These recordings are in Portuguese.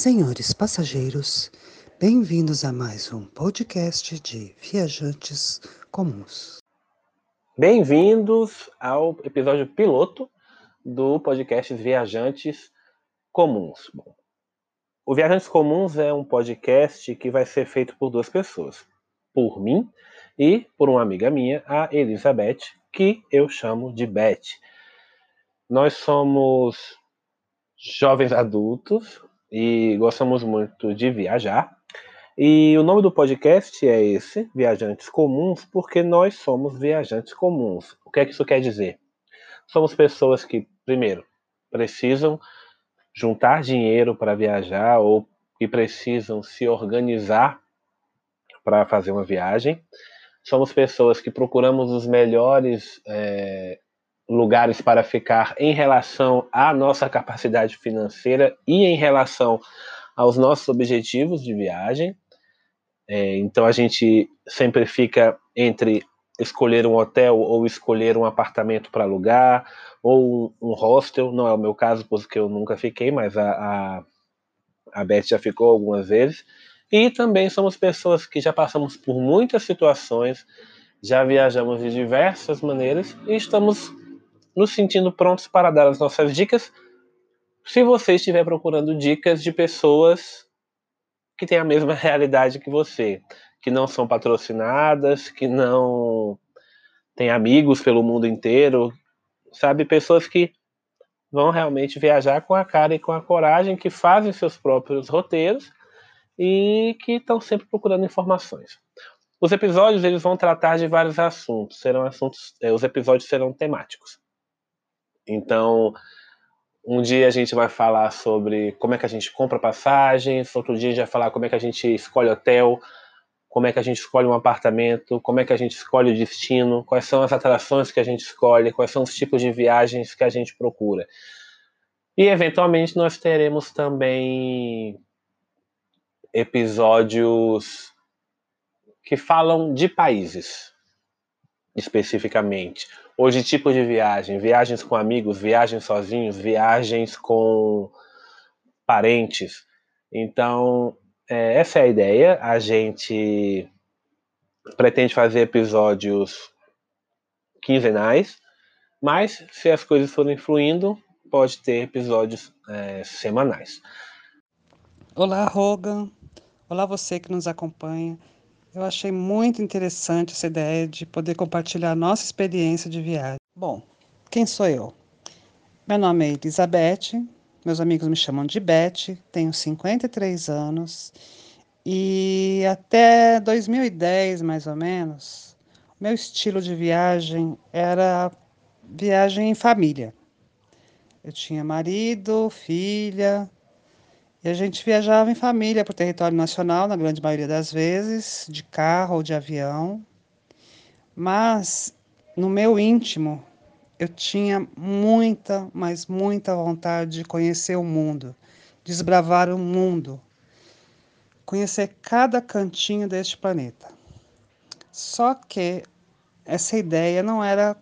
Senhores passageiros, bem-vindos a mais um podcast de Viajantes Comuns. Bem-vindos ao episódio piloto do podcast Viajantes Comuns. Bom, o Viajantes Comuns é um podcast que vai ser feito por duas pessoas, por mim e por uma amiga minha, a Elizabeth, que eu chamo de Beth. Nós somos jovens adultos e gostamos muito de viajar. E o nome do podcast é esse, Viajantes Comuns, porque nós somos viajantes comuns. O que é que isso quer dizer? Somos pessoas que, primeiro, precisam juntar dinheiro para viajar ou que precisam se organizar para fazer uma viagem. Somos pessoas que procuramos os melhores é, lugares para ficar em relação à nossa capacidade financeira e em relação aos nossos objetivos de viagem. É, então a gente sempre fica entre escolher um hotel ou escolher um apartamento para alugar ou um, hostel. Não é o meu caso, porque eu nunca fiquei, mas a, a, a Beth já ficou algumas vezes. E também somos pessoas que já passamos por muitas situações, já viajamos de diversas maneiras e estamos nos sentindo prontos para dar as nossas dicas. Se você estiver procurando dicas de pessoas que têm a mesma realidade que você, que não são patrocinadas, que não têm amigos pelo mundo inteiro, sabe? Pessoas que vão realmente viajar com a cara e com a coragem, que fazem seus próprios roteiros e que estão sempre procurando informações. Os episódios eles vão tratar de vários assuntos, serão assuntos, eh, os episódios serão temáticos. Então, um dia a gente vai falar sobre como é que a gente compra passagens, outro dia a gente vai falar como é que a gente escolhe hotel, como é que a gente escolhe um apartamento, como é que a gente escolhe o destino, quais são as atrações que a gente escolhe, quais são os tipos de viagens que a gente procura. E eventualmente nós teremos também episódios que falam de países especificamente ou de tipo de viagem, viagens com amigos, viagens sozinhos, viagens com parentes. Então, é, essa é a ideia. A gente pretende fazer episódios quinzenais, mas se as coisas forem fluindo, pode ter episódios é, semanais. Olá, Rogan. Olá, você que nos acompanha. Eu achei muito interessante essa ideia de poder compartilhar nossa experiência de viagem. Bom, quem sou eu? Meu nome é Elizabeth, meus amigos me chamam de Beth, tenho 53 anos e até 2010, mais ou menos, meu estilo de viagem era viagem em família. Eu tinha marido, filha, e a gente viajava em família para o território nacional, na grande maioria das vezes, de carro ou de avião. Mas no meu íntimo, eu tinha muita, mas muita vontade de conhecer o mundo, desbravar o mundo, conhecer cada cantinho deste planeta. Só que essa ideia não era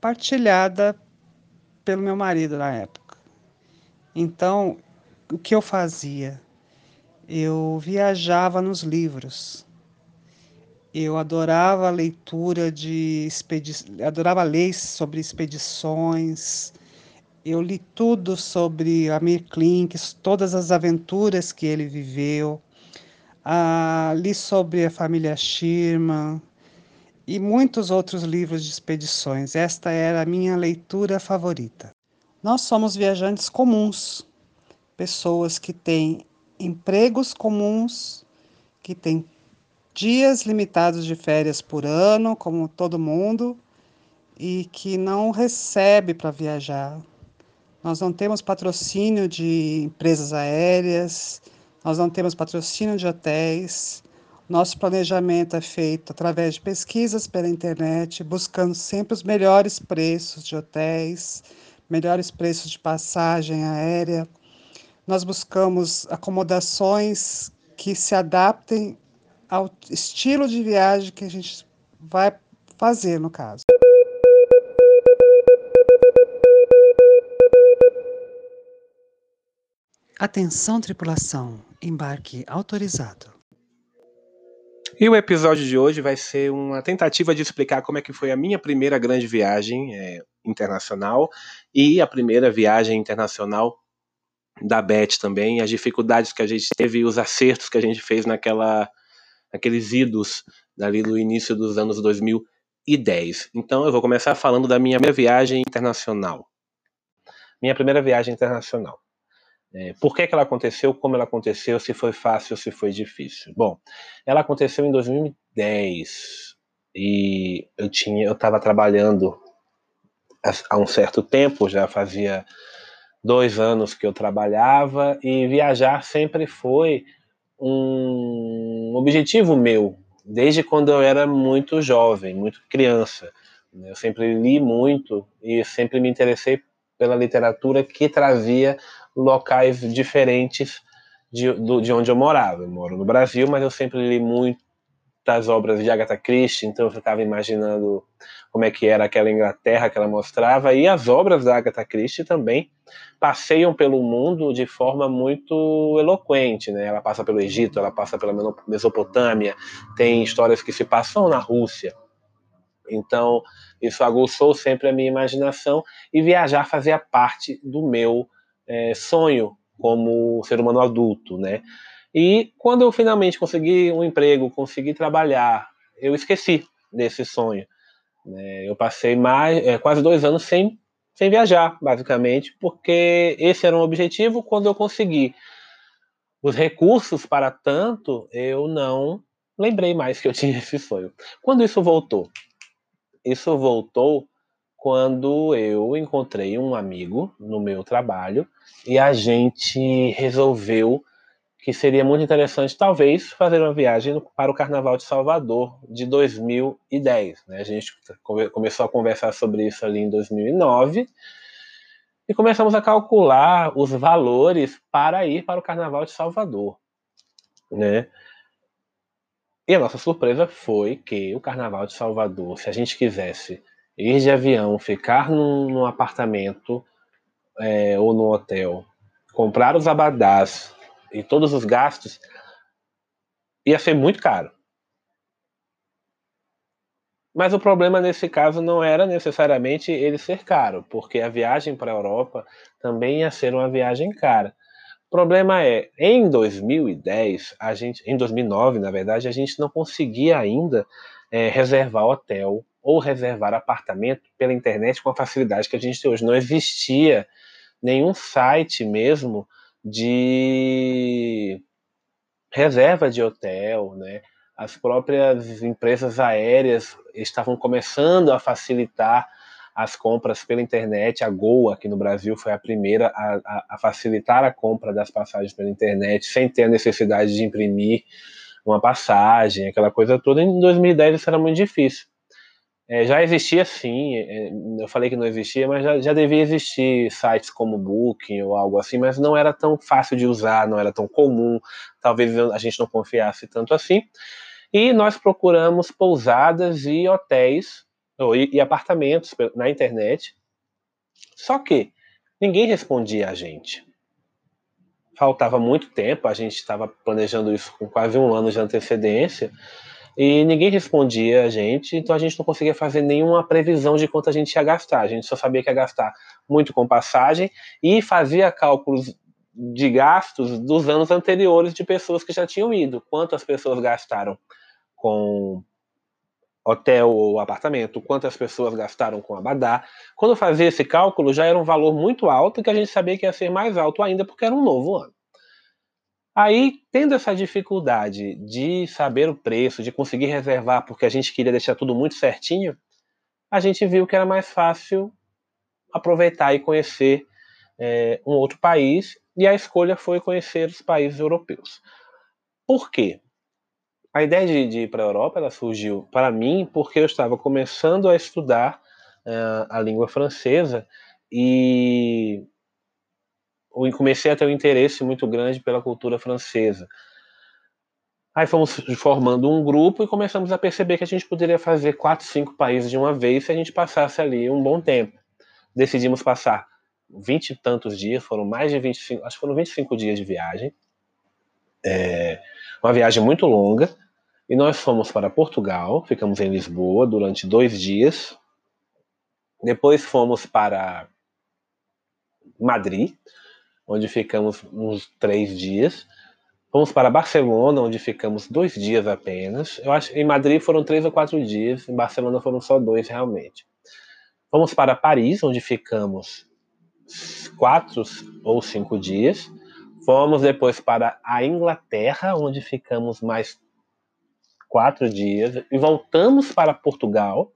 partilhada pelo meu marido na época. Então, o que eu fazia? Eu viajava nos livros. Eu adorava a leitura de expedições, adorava ler sobre expedições. Eu li tudo sobre Amir Klink, todas as aventuras que ele viveu. Ah, li sobre a família Sherman e muitos outros livros de expedições. Esta era a minha leitura favorita. Nós somos viajantes comuns, pessoas que têm empregos comuns, que têm dias limitados de férias por ano, como todo mundo, e que não recebe para viajar. Nós não temos patrocínio de empresas aéreas, nós não temos patrocínio de hotéis. Nosso planejamento é feito através de pesquisas pela internet, buscando sempre os melhores preços de hotéis, melhores preços de passagem aérea nós buscamos acomodações que se adaptem ao estilo de viagem que a gente vai fazer, no caso. Atenção, tripulação, embarque autorizado. E o episódio de hoje vai ser uma tentativa de explicar como é que foi a minha primeira grande viagem é, internacional e a primeira viagem internacional da Beth também, as dificuldades que a gente teve os acertos que a gente fez naquela, naqueles idos ali do início dos anos 2010. Então eu vou começar falando da minha primeira viagem internacional. Minha primeira viagem internacional. É, por que, que ela aconteceu, como ela aconteceu, se foi fácil se foi difícil. Bom, ela aconteceu em 2010 e eu tinha, eu estava trabalhando há um certo tempo, já fazia dois anos que eu trabalhava e viajar sempre foi um objetivo meu, desde quando eu era muito jovem, muito criança. Eu sempre li muito e sempre me interessei pela literatura que trazia locais diferentes de, de onde eu morava. Eu moro no Brasil, mas eu sempre li muitas obras de Agatha Christie, então eu ficava imaginando como é que era aquela Inglaterra que ela mostrava, e as obras da Agatha Christie também passeiam pelo mundo de forma muito eloquente, né? Ela passa pelo Egito, ela passa pela Mesopotâmia, tem histórias que se passam na Rússia. Então, isso aguçou sempre a minha imaginação e viajar fazia parte do meu é, sonho como ser humano adulto, né? E quando eu finalmente consegui um emprego, consegui trabalhar, eu esqueci desse sonho. Né? Eu passei mais, é, quase dois anos sem, sem viajar, basicamente, porque esse era um objetivo. Quando eu consegui os recursos para tanto, eu não lembrei mais que eu tinha esse sonho. Quando isso voltou? Isso voltou quando eu encontrei um amigo no meu trabalho e a gente resolveu que seria muito interessante, talvez, fazer uma viagem para o Carnaval de Salvador de 2010. Né? A gente começou a conversar sobre isso ali em 2009 e começamos a calcular os valores para ir para o Carnaval de Salvador. Né? E a nossa surpresa foi que o Carnaval de Salvador, se a gente quisesse ir de avião, ficar num, num apartamento é, ou no hotel, comprar os abadás e todos os gastos, ia ser muito caro. Mas o problema nesse caso não era necessariamente ele ser caro, porque a viagem para a Europa também ia ser uma viagem cara. O problema é, em 2010, a gente, em 2009, na verdade, a gente não conseguia ainda é, reservar hotel ou reservar apartamento pela internet com a facilidade que a gente tem hoje. Não existia nenhum site mesmo de reserva de hotel, né? As próprias empresas aéreas estavam começando a facilitar as compras pela internet. A Gol aqui no Brasil foi a primeira a, a, a facilitar a compra das passagens pela internet sem ter a necessidade de imprimir uma passagem, aquela coisa toda. Em 2010 isso era muito difícil. É, já existia sim, é, eu falei que não existia, mas já, já devia existir sites como Booking ou algo assim, mas não era tão fácil de usar, não era tão comum, talvez a gente não confiasse tanto assim. E nós procuramos pousadas e hotéis ou, e, e apartamentos na internet, só que ninguém respondia a gente. Faltava muito tempo, a gente estava planejando isso com quase um ano de antecedência e ninguém respondia a gente, então a gente não conseguia fazer nenhuma previsão de quanto a gente ia gastar. A gente só sabia que ia gastar muito com passagem e fazia cálculos de gastos dos anos anteriores de pessoas que já tinham ido. Quantas pessoas gastaram com hotel ou apartamento, quantas pessoas gastaram com abadá. Quando fazia esse cálculo, já era um valor muito alto que a gente sabia que ia ser mais alto ainda porque era um novo ano. Aí, tendo essa dificuldade de saber o preço, de conseguir reservar, porque a gente queria deixar tudo muito certinho, a gente viu que era mais fácil aproveitar e conhecer é, um outro país, e a escolha foi conhecer os países europeus. Por quê? A ideia de, de ir para a Europa ela surgiu para mim porque eu estava começando a estudar uh, a língua francesa e comecei a ter um interesse muito grande pela cultura francesa. Aí fomos formando um grupo e começamos a perceber que a gente poderia fazer quatro, cinco países de uma vez se a gente passasse ali um bom tempo. Decidimos passar vinte e tantos dias, foram mais de 25, acho que foram 25 dias de viagem. É, uma viagem muito longa. E nós fomos para Portugal, ficamos em Lisboa durante dois dias. Depois fomos para Madrid, onde ficamos uns três dias. Fomos para Barcelona, onde ficamos dois dias apenas. Eu acho em Madrid foram três ou quatro dias, em Barcelona foram só dois realmente. Fomos para Paris, onde ficamos quatro ou cinco dias. Fomos depois para a Inglaterra, onde ficamos mais quatro dias. E voltamos para Portugal.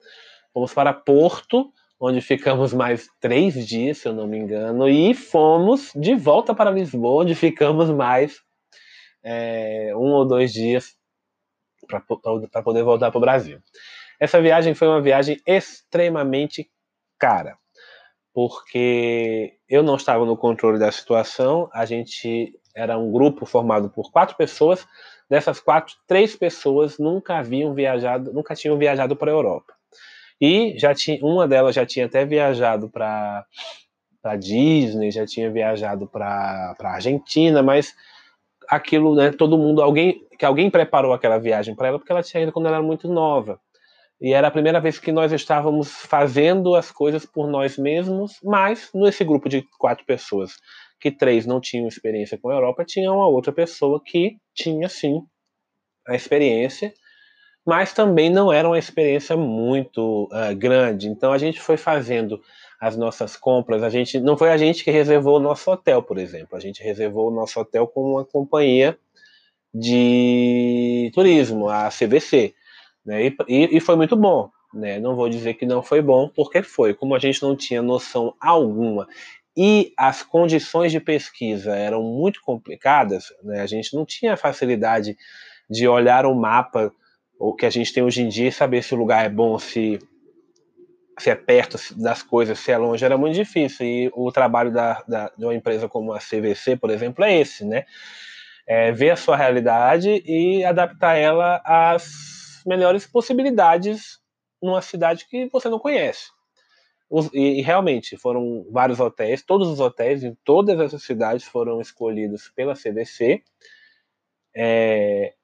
Fomos para Porto, onde ficamos mais três dias, se eu não me engano. E fomos de volta para Lisboa, onde ficamos mais é, um ou dois dias para poder voltar para o Brasil. Essa viagem foi uma viagem extremamente cara porque eu não estava no controle da situação. A gente era um grupo formado por quatro pessoas. Dessas quatro, três pessoas nunca haviam viajado, nunca tinham viajado para a Europa. E já tinha, uma delas já tinha até viajado para para Disney, já tinha viajado para Argentina, mas aquilo, né, todo mundo, alguém que alguém preparou aquela viagem para ela porque ela tinha ido quando ela era muito nova. E era a primeira vez que nós estávamos fazendo as coisas por nós mesmos, mas nesse grupo de quatro pessoas, que três não tinham experiência com a Europa, tinha uma outra pessoa que tinha sim a experiência, mas também não era uma experiência muito uh, grande. Então a gente foi fazendo as nossas compras. A gente não foi a gente que reservou o nosso hotel, por exemplo. A gente reservou o nosso hotel com uma companhia de turismo, a CVC. Né? E, e, e foi muito bom. Né? Não vou dizer que não foi bom, porque foi. Como a gente não tinha noção alguma e as condições de pesquisa eram muito complicadas, né? a gente não tinha facilidade de olhar o mapa, o que a gente tem hoje em dia, e saber se o lugar é bom, se, se é perto das coisas, se é longe, era muito difícil. E o trabalho da, da de uma empresa como a CVC, por exemplo, é esse, né? É ver a sua realidade e adaptar ela às melhores possibilidades numa cidade que você não conhece. E, e, realmente foram vários hotéis, todos os hotéis em todas essas cidades foram escolhidos pela CDC. É,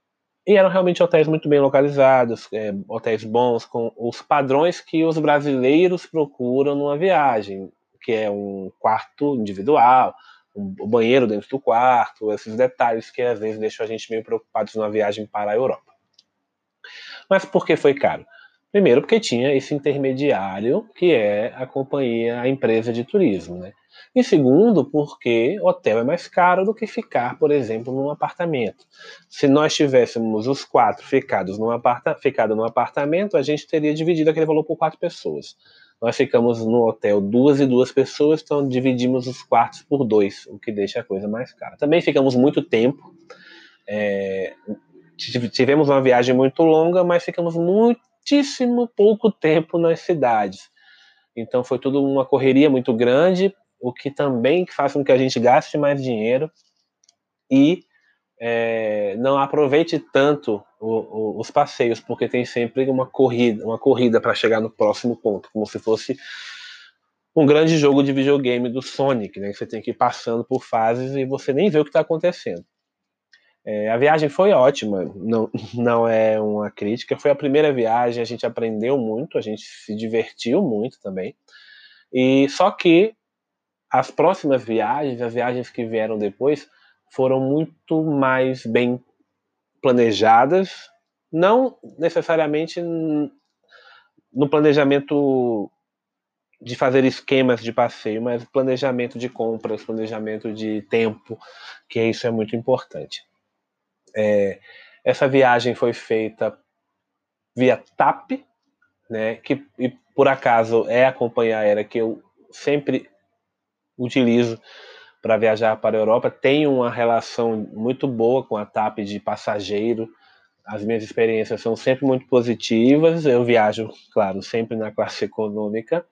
e eram realmente hotéis muito bem localizados, é, hotéis bons, com os padrões que os brasileiros procuram numa viagem, que é um quarto individual, um, banheiro dentro do quarto, esses detalhes que às vezes deixam a gente meio preocupados numa viagem para a Europa. Mas por que foi caro? Primeiro, porque tinha esse intermediário que é a companhia, a empresa de turismo, né? E segundo, porque hotel é mais caro do que ficar, por exemplo, num apartamento. Se nós tivéssemos os quatro ficados num, aparta ficado num apartamento, a gente teria dividido aquele valor por quatro pessoas. Nós ficamos no hotel duas e duas pessoas, então dividimos os quartos por dois, o que deixa a coisa mais cara. Também ficamos muito tempo. É, tivemos uma viagem muito longa, mas ficamos muitíssimo pouco tempo nas cidades. Então foi tudo uma correria muito grande, o que também faz com que a gente gaste mais dinheiro e é, não aproveite tanto o, o, os passeios, porque tem sempre uma corrida, uma corrida para chegar no próximo ponto, como se fosse um grande jogo de videogame do Sonic, né? Você tem que ir passando por fases e você nem vê o que está acontecendo. É, a viagem foi ótima, não, não é uma crítica. Foi a primeira viagem, a gente aprendeu muito, a gente se divertiu muito também. E só que as próximas viagens, as viagens que vieram depois, foram muito mais bem planejadas, não necessariamente no planejamento de fazer esquemas de passeio, mas planejamento de compras, planejamento de tempo, que isso é muito importante. É, essa viagem foi feita via TAP, né, que e por acaso é a companhia aérea que eu sempre utilizo para viajar para a Europa. Tenho uma relação muito boa com a TAP de passageiro. As minhas experiências são sempre muito positivas. Eu viajo, claro, sempre na classe econômica,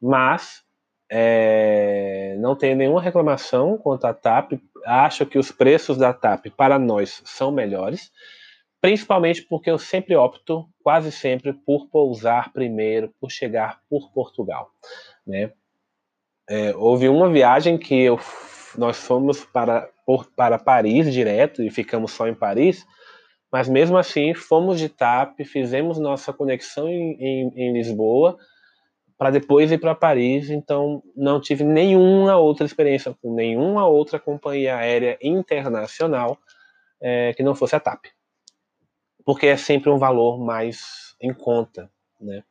mas é, não tenho nenhuma reclamação quanto à TAP. Acho que os preços da TAP para nós são melhores, principalmente porque eu sempre opto, quase sempre, por pousar primeiro, por chegar por Portugal. Né? É, houve uma viagem que eu, nós fomos para, por, para Paris direto e ficamos só em Paris, mas mesmo assim fomos de TAP, fizemos nossa conexão em, em, em Lisboa para depois ir para Paris, então não tive nenhuma outra experiência com nenhuma outra companhia aérea internacional é, que não fosse a TAP, porque é sempre um valor mais em conta, né?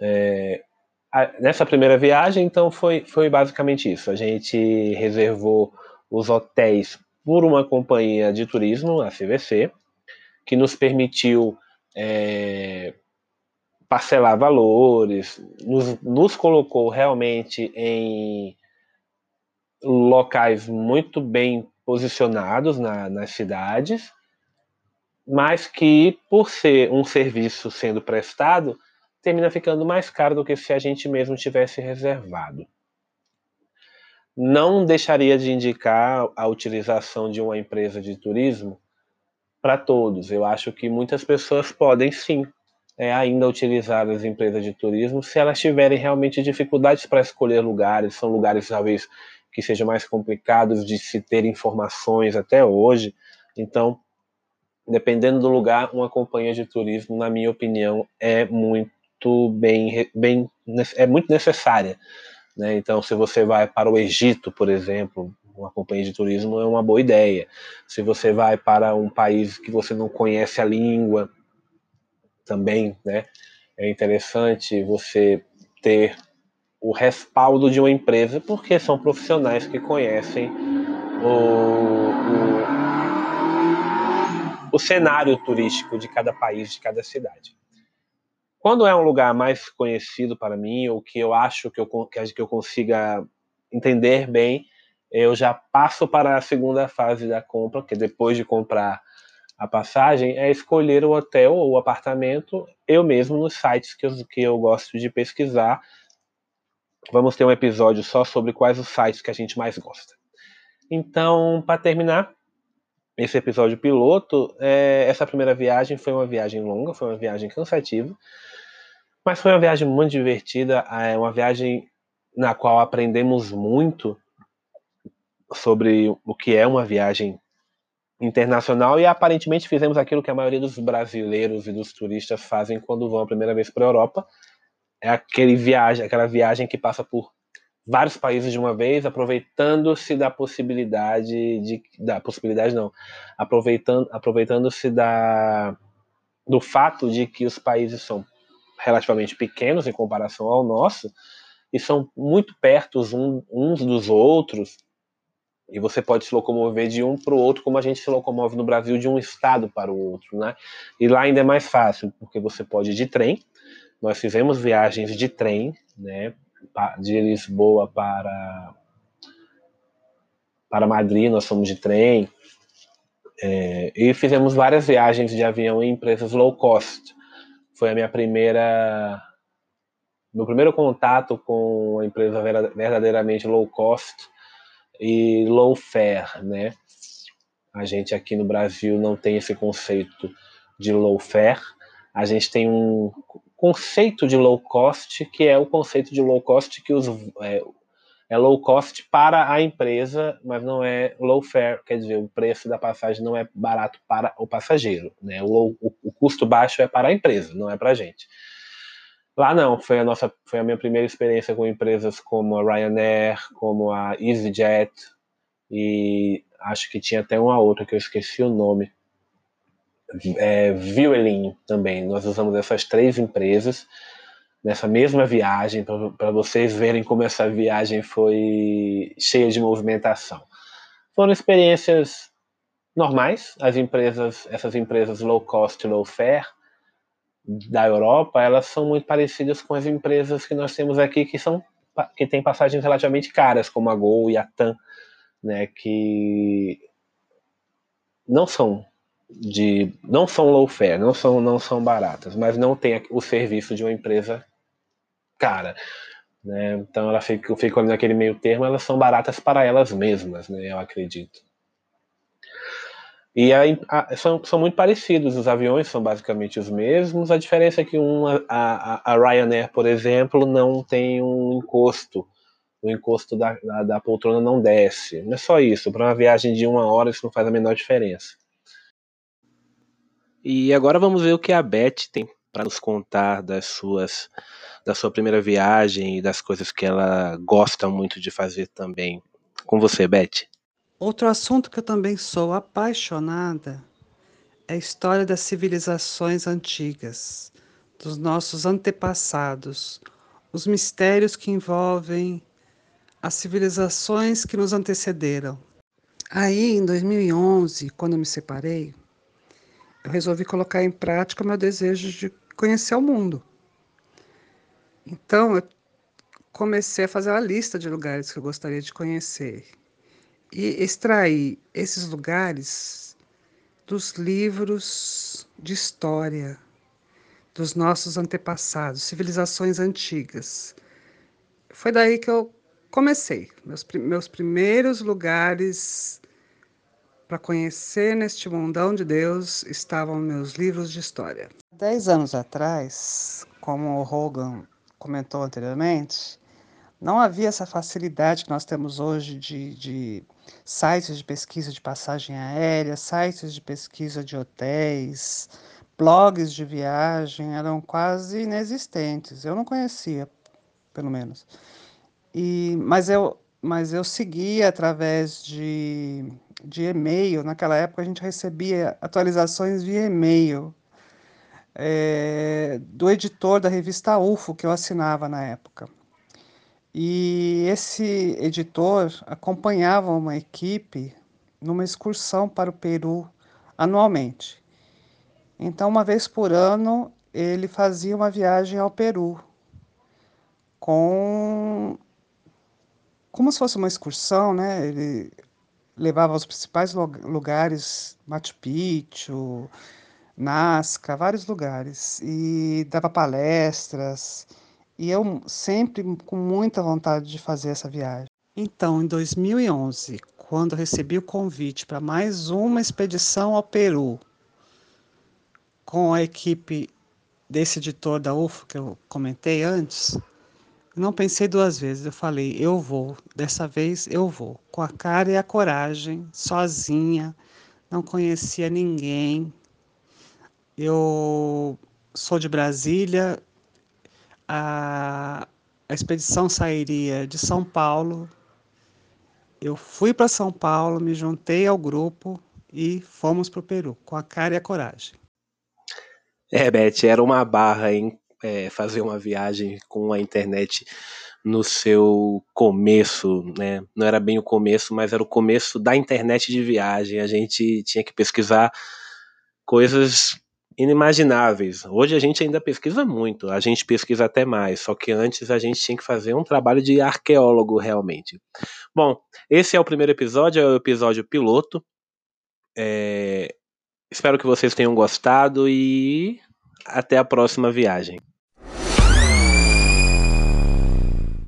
É, a, nessa primeira viagem, então foi, foi basicamente isso. A gente reservou os hotéis por uma companhia de turismo, a CVC, que nos permitiu é, parcelar valores, nos, nos colocou realmente em locais muito bem posicionados na, nas cidades, mas que, por ser um serviço sendo prestado, termina ficando mais caro do que se a gente mesmo tivesse reservado. Não deixaria de indicar a utilização de uma empresa de turismo para todos. Eu acho que muitas pessoas podem sim é, ainda utilizar as empresas de turismo se elas tiverem realmente dificuldades para escolher lugares, são lugares talvez que sejam mais complicados de se ter informações até hoje. Então, dependendo do lugar, uma companhia de turismo, na minha opinião, é muito bem, bem é muito necessária. Né? Então, se você vai para o Egito, por exemplo, uma companhia de turismo é uma boa ideia. Se você vai para um país que você não conhece a língua, também, né? É interessante você ter o respaldo de uma empresa, porque são profissionais que conhecem o, o, o cenário turístico de cada país, de cada cidade. Quando é um lugar mais conhecido para mim, ou que eu acho que eu, que eu consiga entender bem, eu já passo para a segunda fase da compra, que depois de comprar a passagem é escolher o hotel ou o apartamento eu mesmo nos sites que eu, que eu gosto de pesquisar. Vamos ter um episódio só sobre quais os sites que a gente mais gosta. Então, para terminar esse episódio piloto, é, essa primeira viagem foi uma viagem longa, foi uma viagem cansativa, mas foi uma viagem muito divertida, é uma viagem na qual aprendemos muito sobre o que é uma viagem internacional e aparentemente fizemos aquilo que a maioria dos brasileiros e dos turistas fazem quando vão a primeira vez para a Europa. É aquele viagem, aquela viagem que passa por vários países de uma vez, aproveitando-se da possibilidade de da possibilidade não, aproveitando aproveitando-se da do fato de que os países são relativamente pequenos em comparação ao nosso e são muito perto uns dos outros e você pode se locomover de um para o outro, como a gente se locomove no Brasil, de um estado para o outro, né? E lá ainda é mais fácil, porque você pode ir de trem. Nós fizemos viagens de trem, né? De Lisboa para para Madrid, nós fomos de trem. É, e fizemos várias viagens de avião em empresas low cost. Foi a minha primeira meu primeiro contato com uma empresa verdadeiramente low cost e low fare, né? A gente aqui no Brasil não tem esse conceito de low fare. A gente tem um conceito de low cost, que é o conceito de low cost que os, é, é low cost para a empresa, mas não é low fare, quer dizer, o preço da passagem não é barato para o passageiro, né? O, o, o custo baixo é para a empresa, não é para a gente. Lá não, foi a nossa, foi a minha primeira experiência com empresas como a Ryanair, como a EasyJet e acho que tinha até uma outra que eu esqueci o nome. É, também. Nós usamos essas três empresas nessa mesma viagem para vocês verem como essa viagem foi cheia de movimentação. Foram experiências normais. As empresas, essas empresas low cost, low fare da Europa, elas são muito parecidas com as empresas que nós temos aqui, que são que têm passagens relativamente caras, como a Gol e a TAM, né, que não são de não são low fare, não são não são baratas, mas não tem o serviço de uma empresa cara, né? Então ela fica, fica naquele meio termo, elas são baratas para elas mesmas, né? Eu acredito. E a, a, são, são muito parecidos, os aviões são basicamente os mesmos, a diferença é que uma, a, a Ryanair, por exemplo, não tem um encosto o encosto da, da, da poltrona não desce. Não é só isso. Para uma viagem de uma hora, isso não faz a menor diferença. E agora vamos ver o que a Beth tem para nos contar das suas da sua primeira viagem e das coisas que ela gosta muito de fazer também. Com você, Beth. Outro assunto que eu também sou apaixonada é a história das civilizações antigas, dos nossos antepassados, os mistérios que envolvem as civilizações que nos antecederam. Aí, em 2011, quando eu me separei, eu resolvi colocar em prática meu desejo de conhecer o mundo. Então, eu comecei a fazer uma lista de lugares que eu gostaria de conhecer e extrair esses lugares dos livros de história dos nossos antepassados, civilizações antigas. Foi daí que eu comecei. Meus, meus primeiros lugares para conhecer neste mundão de Deus estavam meus livros de história. Dez anos atrás, como o Hogan comentou anteriormente, não havia essa facilidade que nós temos hoje de, de sites de pesquisa de passagem aérea, sites de pesquisa de hotéis, blogs de viagem eram quase inexistentes. Eu não conhecia, pelo menos. E, mas eu mas eu seguia através de, de e-mail. Naquela época a gente recebia atualizações via e-mail é, do editor da revista UFO que eu assinava na época. E esse editor acompanhava uma equipe numa excursão para o Peru anualmente. Então, uma vez por ano, ele fazia uma viagem ao Peru com como se fosse uma excursão, né? Ele levava aos principais lugares, Machu Picchu, Nazca, vários lugares, e dava palestras, e eu sempre com muita vontade de fazer essa viagem. Então, em 2011, quando recebi o convite para mais uma expedição ao Peru, com a equipe desse editor da UFO que eu comentei antes, não pensei duas vezes, eu falei, eu vou, dessa vez eu vou, com a cara e a coragem, sozinha, não conhecia ninguém. Eu sou de Brasília, a, a expedição sairia de São Paulo. Eu fui para São Paulo, me juntei ao grupo e fomos para o Peru, com a cara e a coragem. É, Beth, era uma barra, hein? é, fazer uma viagem com a internet no seu começo, né? Não era bem o começo, mas era o começo da internet de viagem. A gente tinha que pesquisar coisas inimagináveis. Hoje a gente ainda pesquisa muito, a gente pesquisa até mais, só que antes a gente tinha que fazer um trabalho de arqueólogo realmente. Bom, esse é o primeiro episódio, é o episódio piloto. É... Espero que vocês tenham gostado e até a próxima viagem.